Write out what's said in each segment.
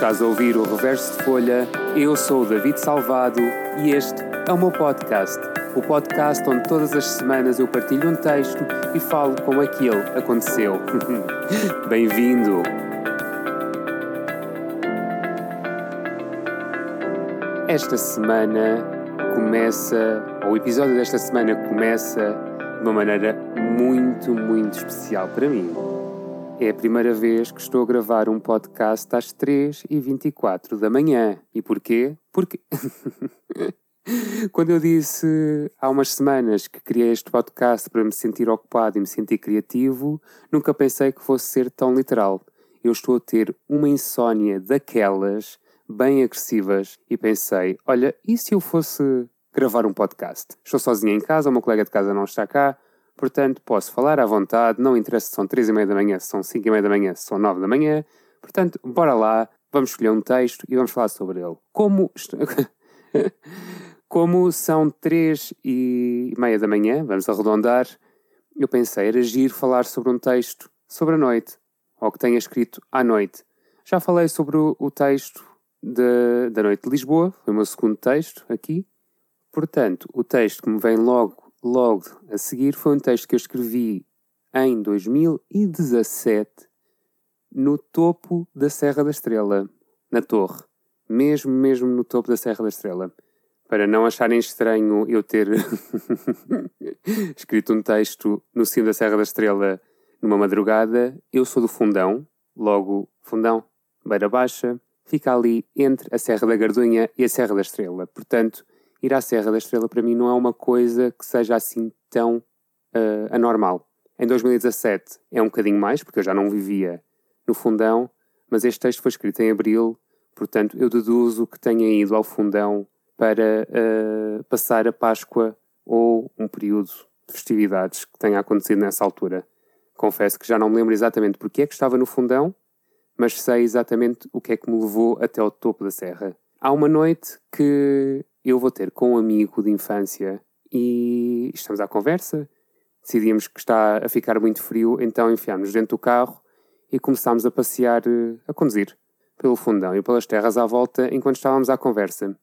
Estás a ouvir o Reverso de Folha, eu sou o David Salvado e este é o meu podcast. O podcast onde todas as semanas eu partilho um texto e falo como aquele aconteceu. Bem-vindo! Esta semana começa, ou o episódio desta semana começa de uma maneira muito, muito especial para mim. É a primeira vez que estou a gravar um podcast às 3h24 da manhã. E porquê? Porque. Quando eu disse há umas semanas que criei este podcast para me sentir ocupado e me sentir criativo, nunca pensei que fosse ser tão literal. Eu estou a ter uma insónia daquelas bem agressivas e pensei: olha, e se eu fosse gravar um podcast? Estou sozinha em casa, o meu colega de casa não está cá, Portanto, posso falar à vontade, não interessa se são 3 e meia da manhã, se são 5 e meia da manhã, se são 9 da manhã. Portanto, bora lá, vamos escolher um texto e vamos falar sobre ele. Como, Como são 3 e meia da manhã, vamos arredondar, eu pensei, era giro falar sobre um texto sobre a noite, ou que tenha escrito à noite. Já falei sobre o, texto de, da Noite de Lisboa, foi o meu segundo texto aqui. Portanto, o texto que me vem logo logo a seguir foi um texto que eu escrevi em 2017 no topo da Serra da Estrela, na torre. Mesmo, mesmo no topo da Serra da Estrela. Para não acharem estranho eu ter escrito um texto no cimo da Serra da Estrela numa madrugada, eu sou do Fundão, logo Fundão, Beira Baixa, fica ali entre a Serra da Gardunha e a Serra da Estrela. Portanto, ir à Serra da Estrela para mim não é uma coisa que seja assim tão uh, anormal. Em 2017 é um bocadinho mais, porque eu já não vivia no Fundão, mas este texto foi escrito em abril, portanto eu deduzo que tenha ido ao Fundão para uh, passar a Páscoa ou um período de festividades que tenha acontecido nessa altura. Confesso que já não me lembro exatamente porque é que estava no Fundão, mas sei exatamente o que é que me levou até ao topo da serra. Há uma noite que eu vou ter com um amigo de infância e estamos à conversa. Decidimos que está a ficar muito frio, então enfiámos dentro do carro e começámos a passear, eh, a conduzir pelo fundão e pelas terras à volta enquanto estávamos à conversa.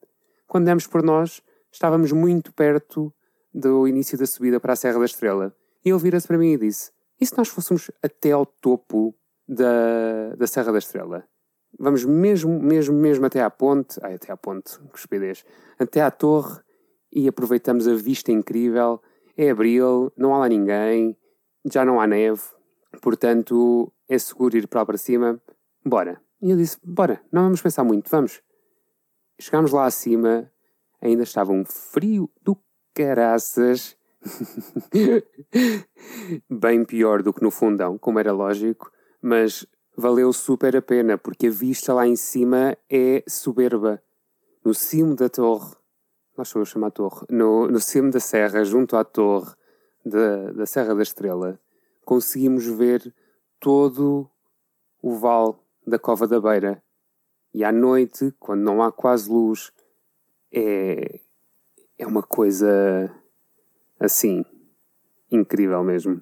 Quando demos por nós, estávamos muito perto do início da subida para a Serra da Estrela. E ele vira-se para mim e disse: E se nós fôssemos até ao topo da, da Serra da Estrela? Vamos mesmo, mesmo, mesmo até à ponte, ai, até à ponte, que estupidez, até à torre e aproveitamos a vista incrível. É abril, não há lá ninguém, já não há neve, portanto é seguro ir para lá para cima. Bora. E eu disse: Bora, não vamos pensar muito, vamos. Chegámos lá acima, ainda estava um frio do caraças. Bem pior do que no fundão, como era lógico, mas valeu super a pena, porque a vista lá em cima é soberba. No cimo da torre, lá estou a chamar a torre, no, no cimo da serra, junto à torre da, da Serra da Estrela, conseguimos ver todo o vale da Cova da Beira. E à noite, quando não há quase luz, é, é uma coisa assim, incrível mesmo.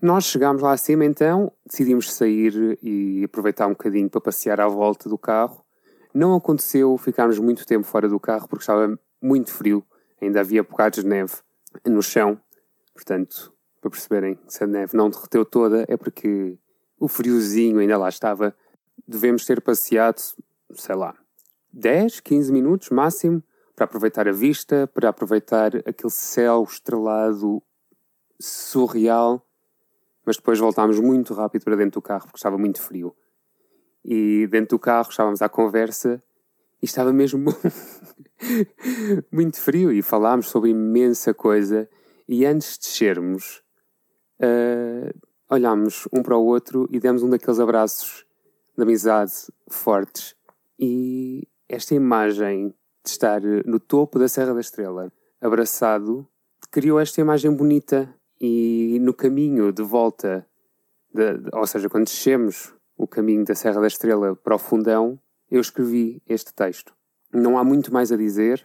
Nós chegámos lá acima então, decidimos sair e aproveitar um bocadinho para passear à volta do carro. Não aconteceu ficarmos muito tempo fora do carro porque estava muito frio, ainda havia bocados de neve no chão. Portanto, para perceberem, se a neve não derreteu toda é porque o friozinho ainda lá estava. Devemos ter passeado, sei lá, 10, 15 minutos máximo para aproveitar a vista, para aproveitar aquele céu estrelado surreal mas depois voltámos muito rápido para dentro do carro porque estava muito frio. E dentro do carro estávamos à conversa e estava mesmo muito frio e falámos sobre imensa coisa. E antes de descermos, uh, olhámos um para o outro e demos um daqueles abraços de amizade fortes. E esta imagem de estar no topo da Serra da Estrela, abraçado, criou esta imagem bonita e no caminho de volta, de, de, ou seja, quando descemos o caminho da Serra da Estrela para o fundão, eu escrevi este texto. Não há muito mais a dizer.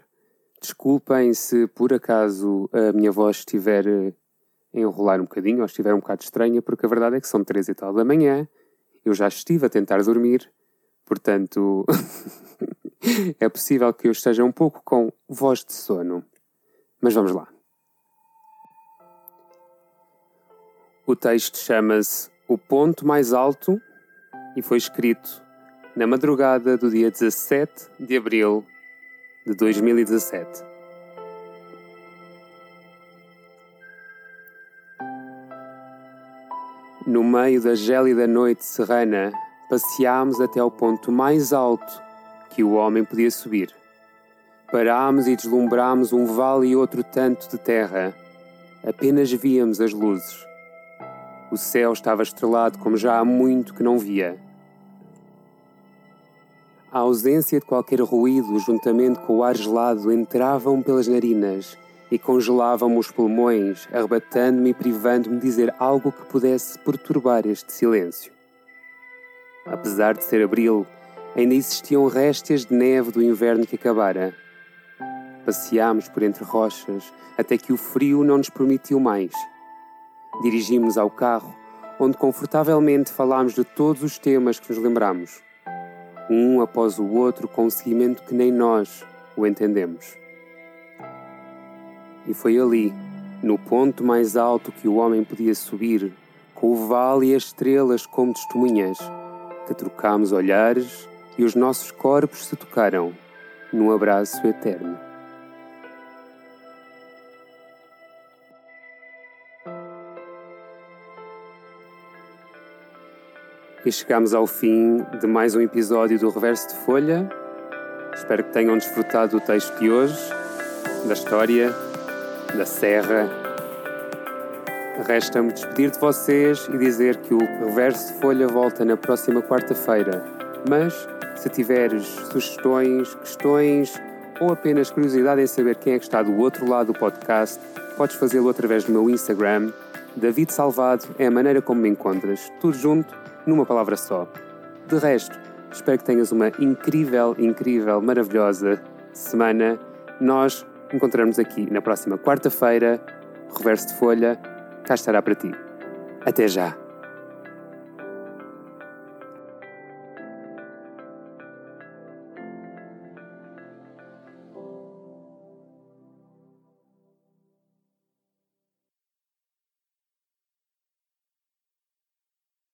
Desculpem se por acaso a minha voz estiver a enrolar um bocadinho ou estiver um bocado estranha, porque a verdade é que são três e tal da manhã, eu já estive a tentar dormir, Portanto, é possível que eu esteja um pouco com voz de sono. Mas vamos lá. O texto chama-se O Ponto Mais Alto e foi escrito na madrugada do dia 17 de abril de 2017. No meio da gélida noite serrana, passeámos até ao ponto mais alto que o homem podia subir. Parámos e deslumbrámos um vale e outro tanto de terra. Apenas víamos as luzes. O céu estava estrelado como já há muito que não via. A ausência de qualquer ruído, juntamente com o ar gelado, entravam pelas narinas e congelavam-me os pulmões, arrebatando-me e privando-me de dizer algo que pudesse perturbar este silêncio. Apesar de ser abril, ainda existiam réstias de neve do inverno que acabara. Passeámos por entre rochas até que o frio não nos permitiu mais. Dirigimos-nos ao carro, onde confortavelmente falámos de todos os temas que nos lembramos, um após o outro com um seguimento que nem nós o entendemos. E foi ali, no ponto mais alto que o homem podia subir, com o vale e as estrelas como testemunhas, que trocámos olhares e os nossos corpos se tocaram num abraço eterno. E chegamos ao fim de mais um episódio do Reverso de Folha. Espero que tenham desfrutado do texto de hoje, da história da Serra. Resta-me despedir de vocês e dizer que o Reverso de Folha volta na próxima quarta-feira. Mas, se tiveres sugestões, questões ou apenas curiosidade em saber quem é que está do outro lado do podcast, podes fazê-lo através do meu Instagram. David Salvado é a maneira como me encontras. Tudo junto, numa palavra só. De resto, espero que tenhas uma incrível, incrível, maravilhosa semana. Nós encontrarmos aqui na próxima quarta-feira. Reverso de folha, cá estará para ti. Até já!